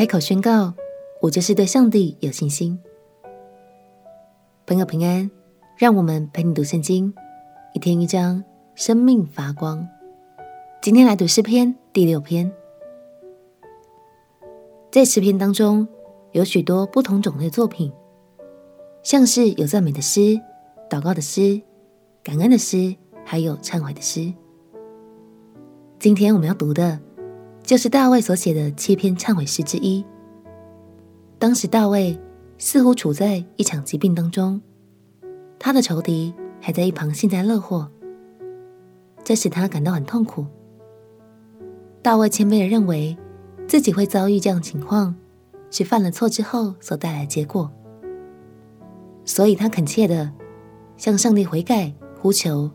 开口宣告：“我就是对上帝有信心。”朋友平安，让我们陪你读圣经，一天一章，生命发光。今天来读诗篇第六篇。在诗篇当中，有许多不同种类的作品，像是有赞美的诗、祷告的诗、感恩的诗，还有忏悔的诗。今天我们要读的，就是大卫所写的七篇忏悔诗之一。当时大卫似乎处在一场疾病当中，他的仇敌还在一旁幸灾乐祸，这使他感到很痛苦。大卫谦卑地认为。自己会遭遇这样的情况，是犯了错之后所带来的结果，所以他恳切地向上帝悔改、呼求，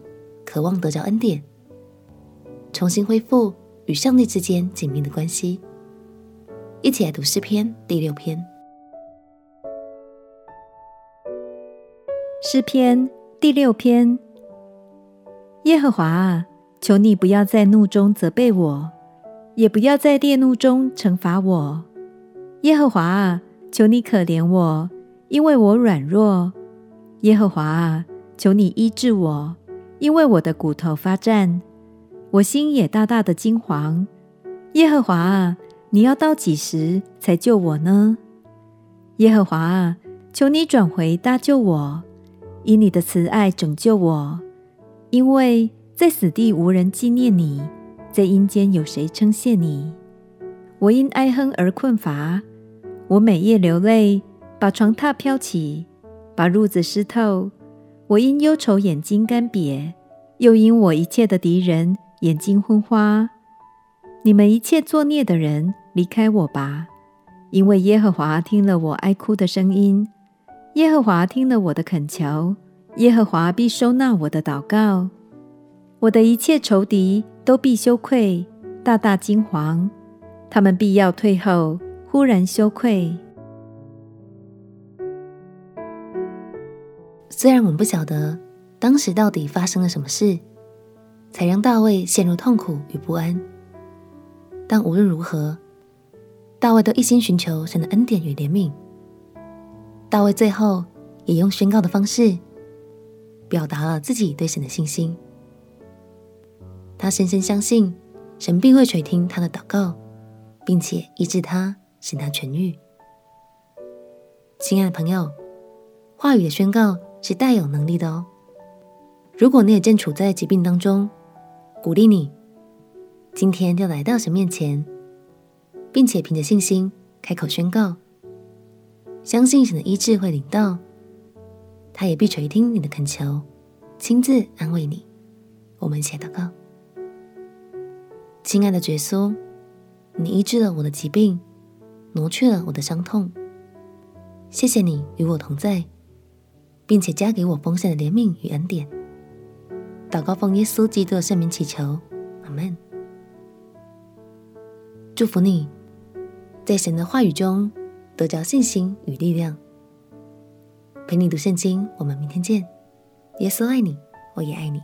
渴望得着恩典，重新恢复与上帝之间紧密的关系。一起来读诗篇第六篇。诗篇第六篇，耶和华啊，求你不要在怒中责备我。也不要在烈怒中惩罚我，耶和华啊，求你可怜我，因为我软弱。耶和华啊，求你医治我，因为我的骨头发战，我心也大大的惊惶。耶和华啊，你要到几时才救我呢？耶和华啊，求你转回搭救我，以你的慈爱拯救我，因为在死地无人纪念你。在阴间有谁称谢你？我因哀哼而困乏，我每夜流泪，把床榻漂起，把褥子湿透。我因忧愁眼睛干瘪，又因我一切的敌人眼睛昏花。你们一切作孽的人，离开我吧！因为耶和华听了我哀哭的声音，耶和华听了我的恳求，耶和华必收纳我的祷告。我的一切仇敌都必羞愧，大大惊惶；他们必要退后，忽然羞愧。虽然我们不晓得当时到底发生了什么事，才让大卫陷入痛苦与不安，但无论如何，大卫都一心寻求神的恩典与怜悯。大卫最后也用宣告的方式，表达了自己对神的信心。他深深相信，神必会垂听他的祷告，并且医治他，使他痊愈。亲爱的朋友，话语的宣告是带有能力的哦。如果你也正处在疾病当中，鼓励你，今天就来到神面前，并且凭着信心开口宣告，相信神的医治会临到，他也必垂听你的恳求，亲自安慰你。我们一起祷告。亲爱的耶稣，你医治了我的疾病，挪去了我的伤痛。谢谢你与我同在，并且加给我丰盛的怜悯与恩典。祷告奉耶稣基督的圣名祈求，阿门。祝福你，在神的话语中得着信心与力量。陪你读圣经，我们明天见。耶稣爱你，我也爱你。